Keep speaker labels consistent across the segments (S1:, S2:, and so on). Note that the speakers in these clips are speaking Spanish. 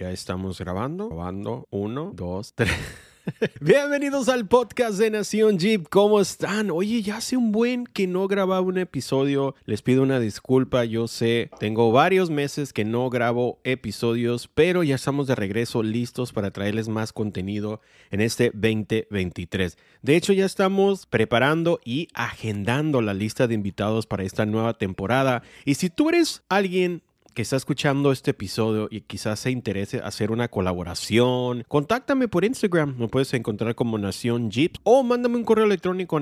S1: Ya estamos grabando. Grabando. Uno, dos, tres. Bienvenidos al podcast de Nación Jeep. ¿Cómo están? Oye, ya hace un buen que no grababa un episodio. Les pido una disculpa. Yo sé, tengo varios meses que no grabo episodios, pero ya estamos de regreso listos para traerles más contenido en este 2023. De hecho, ya estamos preparando y agendando la lista de invitados para esta nueva temporada. Y si tú eres alguien que está escuchando este episodio y quizás se interese hacer una colaboración, contáctame por Instagram. Me puedes encontrar como Nación Jeeps o mándame un correo electrónico a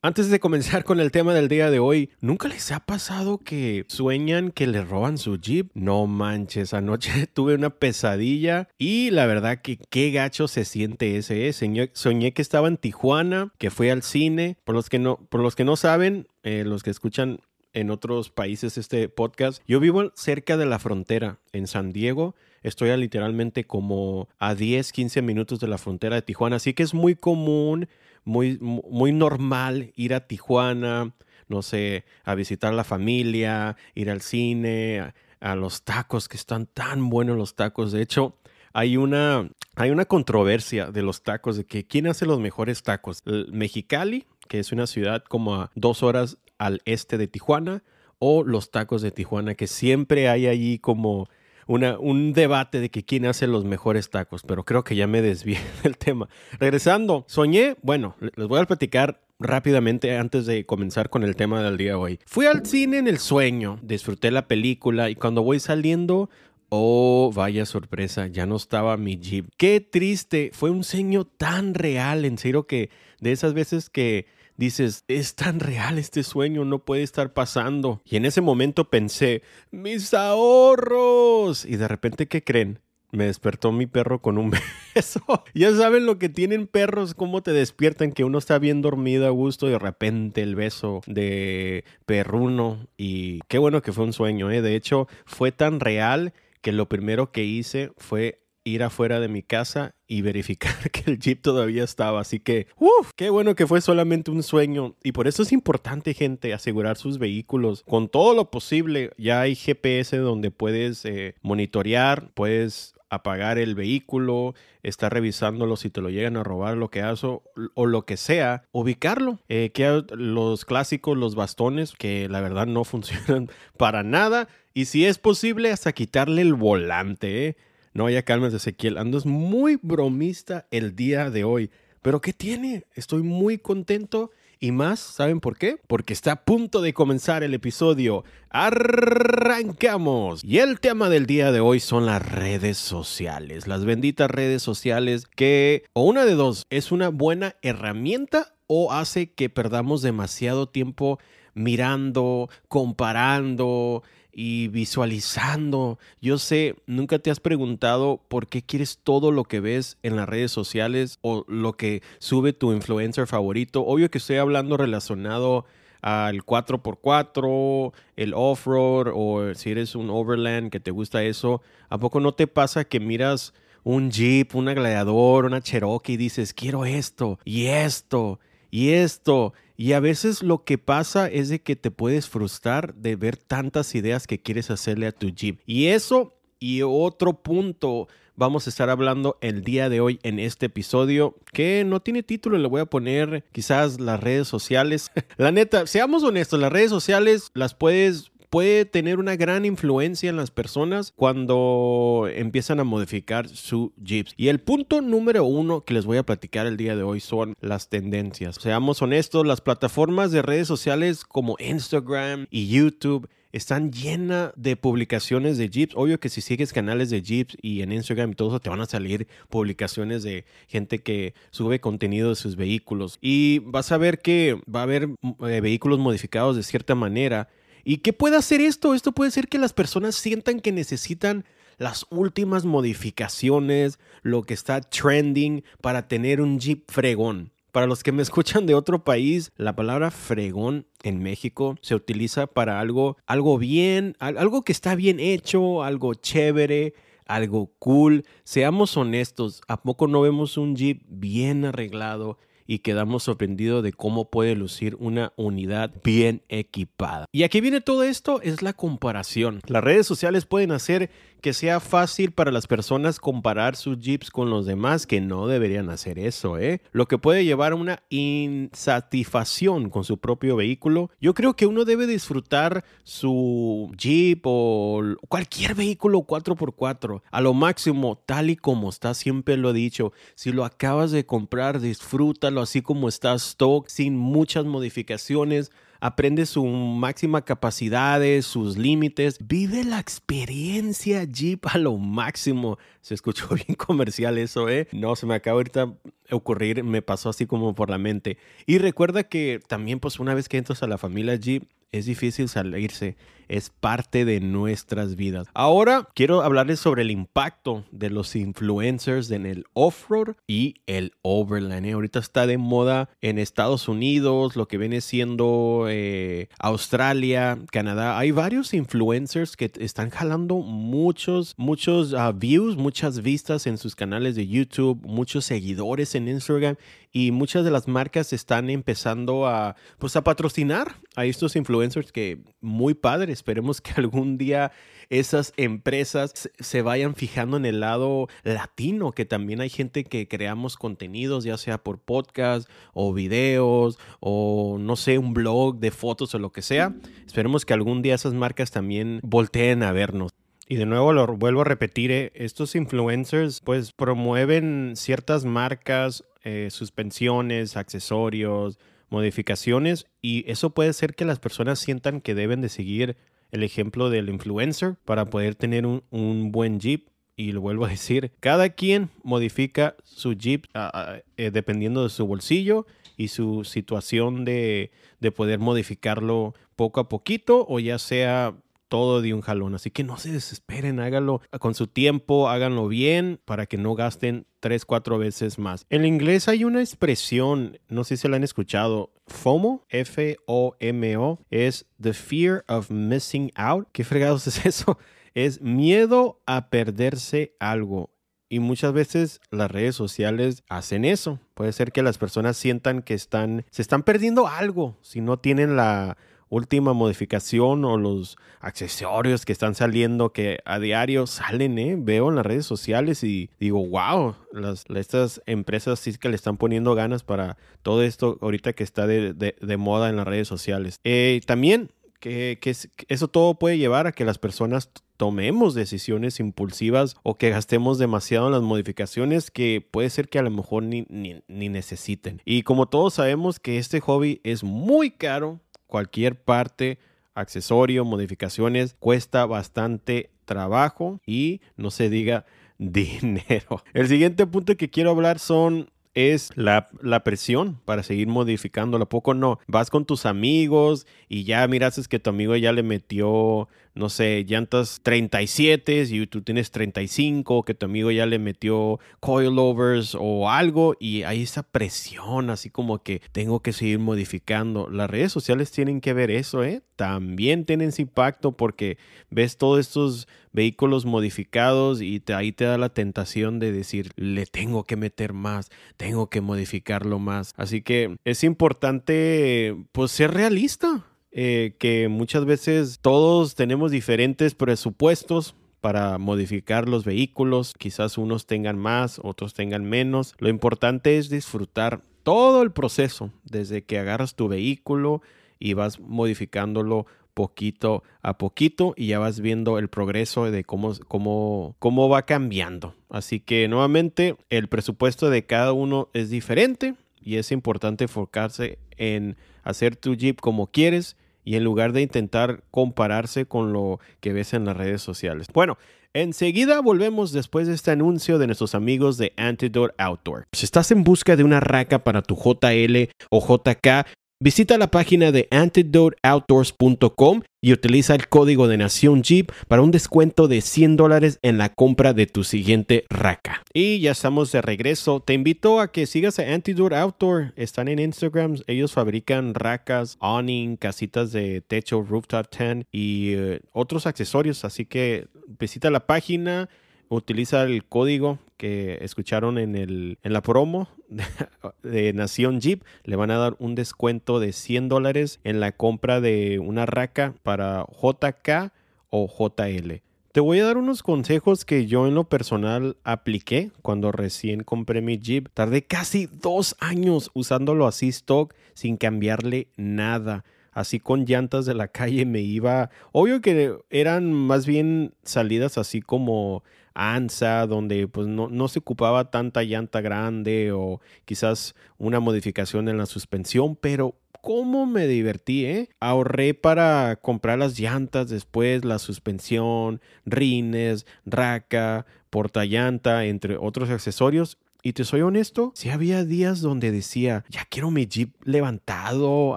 S1: Antes de comenzar con el tema del día de hoy, ¿nunca les ha pasado que sueñan que le roban su Jeep? No manches, anoche tuve una pesadilla y la verdad que qué gacho se siente ese. ¿eh? Soñé, que estaba en Tijuana, que fui al cine. Por los que no, por los que no saben, eh, los que escuchan en otros países este podcast, yo vivo cerca de la frontera en San Diego. Estoy a literalmente como a 10, 15 minutos de la frontera de Tijuana, así que es muy común muy, muy normal ir a Tijuana, no sé, a visitar la familia, ir al cine, a, los tacos, que están tan buenos los tacos. De hecho, hay una, hay una controversia de los tacos, de que quién hace los mejores tacos. Mexicali, que es una ciudad como a dos horas al este de Tijuana, o los tacos de Tijuana, que siempre hay allí como una, un debate de que quién hace los mejores tacos, pero creo que ya me desvié del tema. Regresando, soñé, bueno, les voy a platicar rápidamente antes de comenzar con el tema del día de hoy. Fui al cine en el sueño, disfruté la película y cuando voy saliendo Oh, vaya sorpresa, ya no estaba mi Jeep. Qué triste, fue un sueño tan real, en serio que de esas veces que dices, es tan real este sueño, no puede estar pasando. Y en ese momento pensé, mis ahorros. Y de repente, ¿qué creen? Me despertó mi perro con un beso. ya saben lo que tienen perros, cómo te despiertan, que uno está bien dormido a gusto y de repente el beso de perruno. Y qué bueno que fue un sueño, ¿eh? De hecho, fue tan real que lo primero que hice fue ir afuera de mi casa y verificar que el Jeep todavía estaba. Así que, uff, qué bueno que fue solamente un sueño. Y por eso es importante, gente, asegurar sus vehículos con todo lo posible. Ya hay GPS donde puedes eh, monitorear, puedes apagar el vehículo, estar revisándolo si te lo llegan a robar, lo que hace o, lo que sea, ubicarlo. Eh, que los clásicos, los bastones, que la verdad no funcionan para nada. Y si es posible, hasta quitarle el volante. ¿eh? No, ya calmas, Ezequiel. Andas muy bromista el día de hoy. Pero ¿qué tiene? Estoy muy contento. Y más, ¿saben por qué? Porque está a punto de comenzar el episodio. ¡Arrancamos! Y el tema del día de hoy son las redes sociales. Las benditas redes sociales que, o una de dos, es una buena herramienta o hace que perdamos demasiado tiempo mirando, comparando, y visualizando. Yo sé, nunca te has preguntado por qué quieres todo lo que ves en las redes sociales o lo que sube tu influencer favorito. Obvio que estoy hablando relacionado al 4x4, el off-road o si eres un overland que te gusta eso. ¿A poco no te pasa que miras un Jeep, una Gladiador, una Cherokee y dices, quiero esto y esto y esto? Y a veces lo que pasa es de que te puedes frustrar de ver tantas ideas que quieres hacerle a tu Jeep. Y eso y otro punto vamos a estar hablando el día de hoy en este episodio que no tiene título, le voy a poner quizás las redes sociales. La neta, seamos honestos, las redes sociales las puedes puede tener una gran influencia en las personas cuando empiezan a modificar su Jeeps. Y el punto número uno que les voy a platicar el día de hoy son las tendencias. Seamos honestos, las plataformas de redes sociales como Instagram y YouTube están llenas de publicaciones de Jeeps. Obvio que si sigues canales de Jeeps y en Instagram y todo eso te van a salir publicaciones de gente que sube contenido de sus vehículos. Y vas a ver que va a haber eh, vehículos modificados de cierta manera ¿Y qué puede hacer esto? Esto puede ser que las personas sientan que necesitan las últimas modificaciones, lo que está trending para tener un Jeep fregón. Para los que me escuchan de otro país, la palabra fregón en México se utiliza para algo, algo bien, algo que está bien hecho, algo chévere, algo cool. Seamos honestos, ¿a poco no vemos un Jeep bien arreglado y quedamos sorprendidos de cómo puede lucir una unidad bien equipada. Y aquí viene todo esto, es la comparación. Las redes sociales pueden hacer que sea fácil para las personas comparar sus jeeps con los demás, que no deberían hacer eso, ¿eh? Lo que puede llevar a una insatisfacción con su propio vehículo. Yo creo que uno debe disfrutar su jeep o cualquier vehículo 4x4 a lo máximo, tal y como está, siempre lo he dicho. Si lo acabas de comprar, disfrútalo así como está stock, sin muchas modificaciones aprende su máxima capacidad, sus límites, vive la experiencia Jeep a lo máximo. Se escuchó bien comercial eso, ¿eh? No, se me acaba ahorita ocurrir, me pasó así como por la mente. Y recuerda que también, pues una vez que entras a la familia Jeep, es difícil salirse, es parte de nuestras vidas. Ahora quiero hablarles sobre el impacto de los influencers en el off-road y el overland. ¿eh? Ahorita está de moda en Estados Unidos, lo que viene siendo eh, Australia, Canadá. Hay varios influencers que están jalando muchos, muchos ah, views, muchas vistas en sus canales de YouTube, muchos seguidores en Instagram y muchas de las marcas están empezando a, pues, a patrocinar a estos influencers que muy padre. Esperemos que algún día esas empresas se vayan fijando en el lado latino, que también hay gente que creamos contenidos, ya sea por podcast o videos o no sé, un blog de fotos o lo que sea. Esperemos que algún día esas marcas también volteen a vernos. Y de nuevo lo vuelvo a repetir, eh, estos influencers pues promueven ciertas marcas, eh, suspensiones, accesorios, modificaciones y eso puede ser que las personas sientan que deben de seguir el ejemplo del influencer para poder tener un, buen Jeep. Y lo vuelvo a decir, cada quien modifica su Jeep ah, ah, eh, dependiendo de su bolsillo y su situación de, de poder modificarlo poco a poquito o ya sea todo de un jalón. Así que no se desesperen, háganlo con su tiempo, háganlo bien para que no gasten tres, cuatro veces más. En inglés hay una expresión, no sé si la han escuchado, FOMO, F-O-M-O, es The Fear of Missing Out. ¿Qué fregados es eso? Es miedo a perderse algo. Y muchas veces las redes sociales hacen eso. Puede ser que las personas sientan que están, se están perdiendo algo si no tienen la última modificación o los accesorios que están saliendo que a diario salen, ¿eh? Veo en las redes sociales y digo, wow, las, estas empresas sí que le están poniendo ganas para todo esto ahorita que está de, de, moda en las redes sociales. Eh, también que, que, eso todo puede llevar a que las personas tomemos decisiones impulsivas o que gastemos demasiado en las modificaciones que puede ser que a lo mejor ni, ni, ni necesiten. Y como todos sabemos que este hobby es muy caro, cualquier parte, accesorio, modificaciones, cuesta bastante trabajo y no se diga dinero. El siguiente punto que quiero hablar son es la, la, presión para seguir modificando. ¿A poco no? Vas con tus amigos y ya miras que tu amigo ya le metió, no sé, llantas 37 y tú tienes 35, que tu amigo ya le metió coilovers o algo y hay esa presión así como que tengo que seguir modificando. Las redes sociales tienen que ver eso, ¿eh? También tienen ese impacto porque ves todos estos vehículos modificados y ahí te da la tentación de decir, le tengo que meter más, tengo que modificarlo más. Así que es importante pues ser realista. Eh, que muchas veces todos tenemos diferentes presupuestos para modificar los vehículos. Quizás unos tengan más, otros tengan menos. Lo importante es disfrutar todo el proceso, desde que agarras tu vehículo y vas modificándolo poquito a poquito y ya vas viendo el progreso de cómo, cómo, cómo va cambiando. Así que nuevamente el presupuesto de cada uno es diferente y es importante enfocarse en hacer tu Jeep como quieres y en lugar de intentar compararse con lo que ves en las redes sociales. Bueno, Enseguida volvemos después de este anuncio de nuestros amigos de Antidote Outdoor. Si estás en busca de una raca para tu JL o JK, Visita la página de antidoteoutdoors.com y utiliza el código de Nación Jeep para un descuento de 100 dólares en la compra de tu siguiente raca. Y ya estamos de regreso. Te invito a que sigas a Antidote Outdoor. Están en Instagram. Ellos fabrican racas, awning, casitas de techo, rooftop tent y eh, otros accesorios. Así que visita la página utiliza el código que escucharon en, el, en la promo de, Nación Jeep, le van a dar un descuento de 100 dólares en la compra de una raca para JK o JL. Te voy a dar unos consejos que yo en lo personal apliqué cuando recién compré mi Jeep. Tardé casi dos años usándolo así stock sin cambiarle nada así con llantas de la calle me iba. Obvio que eran más bien salidas así como ANSA, donde pues no, no, se ocupaba tanta llanta grande o quizás una modificación en la suspensión, pero cómo me divertí, ¿eh? Ahorré para comprar las llantas después, la suspensión, rines, raca, portallanta, entre otros accesorios y te soy honesto, si había días donde decía, ya quiero mi Jeep levantado,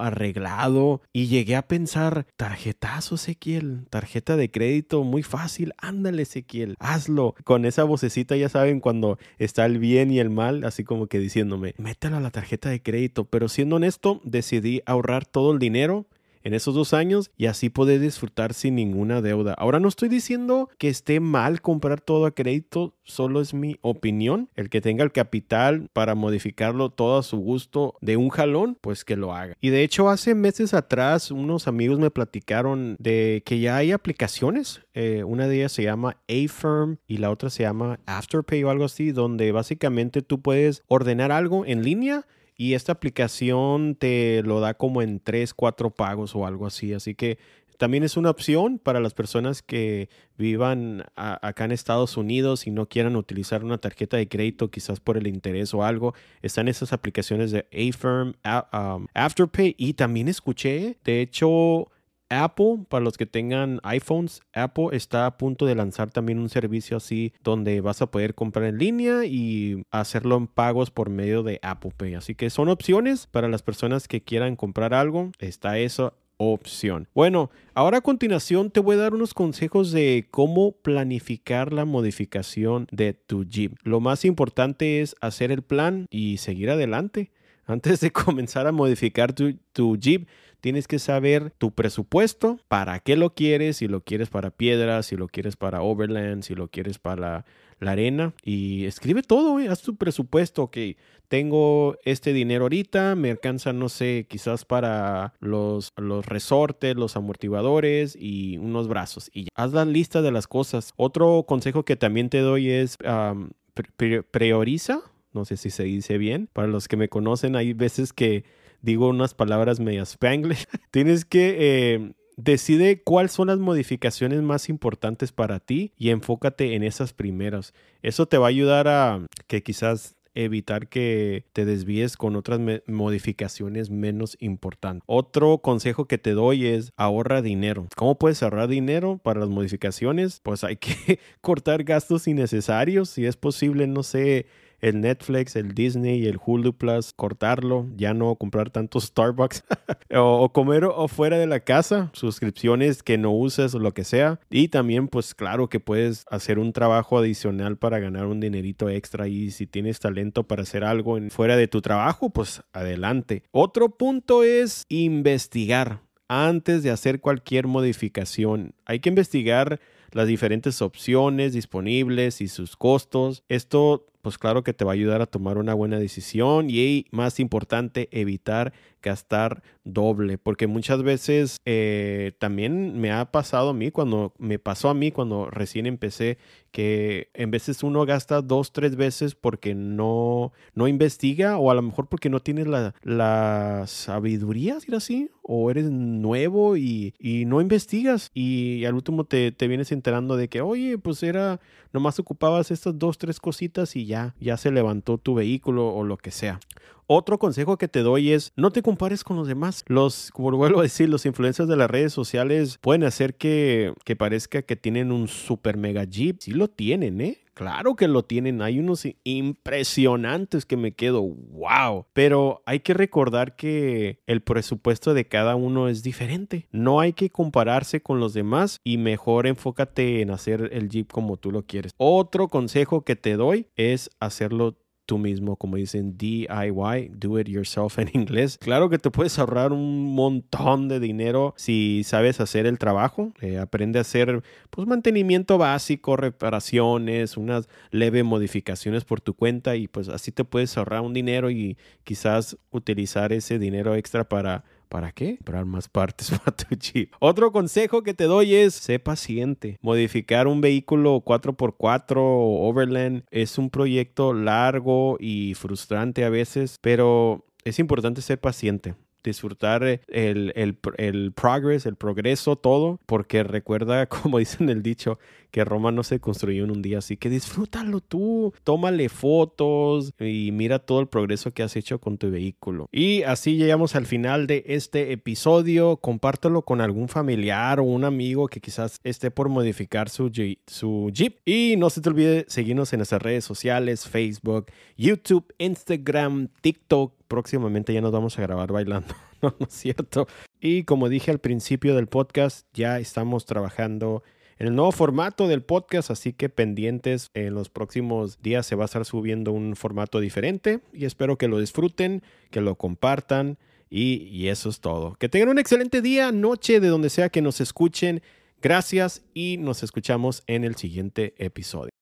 S1: arreglado, y llegué a pensar, tarjetazo Ezequiel, tarjeta de crédito, muy fácil, ándale Ezequiel, hazlo. Con esa vocecita ya saben cuando está el bien y el mal, así como que diciéndome, métela a la tarjeta de crédito, pero siendo honesto, decidí ahorrar todo el dinero en esos dos años y así poder disfrutar sin ninguna deuda. Ahora no estoy diciendo que esté mal comprar todo a crédito, solo es mi opinión. El que tenga el capital para modificarlo todo a su gusto de un jalón, pues que lo haga. Y de hecho hace meses atrás unos amigos me platicaron de que ya hay aplicaciones. Eh, una de ellas se llama Affirm y la otra se llama Afterpay o algo así, donde básicamente tú puedes ordenar algo en línea y esta aplicación te lo da como en 3, 4 pagos o algo así. Así que también es una opción para las personas que vivan acá en Estados Unidos y no quieran utilizar una tarjeta de crédito quizás por el interés o algo. Están esas aplicaciones de Affirm, um, Afterpay y también escuché, de hecho, Apple, para los que tengan iPhones, Apple está a punto de lanzar también un servicio así donde vas a poder comprar en línea y hacerlo en pagos por medio de Apple Pay. Así que son opciones para las personas que quieran comprar algo. Está esa opción. Bueno, ahora a continuación te voy a dar unos consejos de cómo planificar la modificación de tu Jeep. Lo más importante es hacer el plan y seguir adelante. Antes de comenzar a modificar tu, Jeep, tienes que saber tu presupuesto, para qué lo quieres, si lo quieres para piedras, si lo quieres para overland, si lo quieres para la, arena y escribe todo, haz tu presupuesto, ok, tengo este dinero ahorita, me alcanza, no sé, quizás para los, resortes, los amortiguadores y unos brazos y haz la lista de las cosas. Otro consejo que también te doy es prioriza, no sé si se dice bien, para los que me conocen, hay veces que digo unas palabras medio spanglish. Tienes que eh, decide cuáles son las modificaciones más importantes para ti y enfócate en esas primeras. Eso te va a ayudar a que quizás evitar que te desvíes con otras modificaciones menos importantes. Otro consejo que te doy es ahorra dinero. ¿Cómo puedes ahorrar dinero para las modificaciones? Pues hay que cortar gastos innecesarios. Si es posible, no sé, el Netflix, el Disney el Hulu Plus, cortarlo, ya no comprar tantos Starbucks o, comer o fuera de la casa, suscripciones que no uses o lo que sea. Y también, pues claro que puedes hacer un trabajo adicional para ganar un dinerito extra y si tienes talento para hacer algo en, fuera de tu trabajo, pues adelante. Otro punto es investigar antes de hacer cualquier modificación. Hay que investigar las diferentes opciones disponibles y sus costos. Esto pues claro que te va a ayudar a tomar una buena decisión y más importante, evitar gastar doble, porque muchas veces eh, también me ha pasado a mí, cuando me pasó a mí cuando recién empecé, que en veces uno gasta dos, tres veces porque no, no investiga o a lo mejor porque no tienes la, la sabiduría, decir así, o eres nuevo y, y no investigas y al último te, te, vienes enterando de que, oye, pues era, nomás ocupabas estas dos, tres cositas y ya, ya se levantó tu vehículo o lo que sea. Otro consejo que te doy es no te compares con los demás. Los, como vuelvo a decir, los influencers de las redes sociales pueden hacer que, que parezca que tienen un super mega jeep. Sí lo tienen, ¿eh? Claro que lo tienen, hay unos impresionantes que me quedo, wow. Pero hay que recordar que el presupuesto de cada uno es diferente. No hay que compararse con los demás y mejor enfócate en hacer el Jeep como tú lo quieres. Otro consejo que te doy es hacerlo tú mismo, como dicen DIY, do it yourself en inglés. Claro que te puedes ahorrar un montón de dinero si sabes hacer el trabajo. Eh, aprende a hacer pues mantenimiento básico, reparaciones, unas leves modificaciones por tu cuenta y pues así te puedes ahorrar un dinero y quizás utilizar ese dinero extra para ¿Para qué? Comprar más partes para tu Jeep. Otro consejo que te doy es, sé paciente. Modificar un vehículo 4x4 o Overland es un proyecto largo y frustrante a veces, pero es importante ser paciente disfrutar el, el, el, progress, el progreso, todo, porque recuerda, como dicen el dicho, que Roma no se construyó en un día, así que disfrútalo tú, tómale fotos y mira todo el progreso que has hecho con tu vehículo. Y así llegamos al final de este episodio, compártelo con algún familiar o un amigo que quizás esté por modificar su, su Jeep. Y no se te olvide seguirnos en nuestras redes sociales, Facebook, YouTube, Instagram, TikTok. Próximamente ya nos vamos a grabar bailando. no, es cierto. Y como dije al principio del podcast, ya estamos trabajando en el nuevo formato del podcast, así que pendientes en los próximos días se va a estar subiendo un formato diferente y espero que lo disfruten, que lo compartan y, y eso es todo. Que tengan un excelente día, noche, de donde sea que nos escuchen. Gracias y nos escuchamos en el siguiente episodio.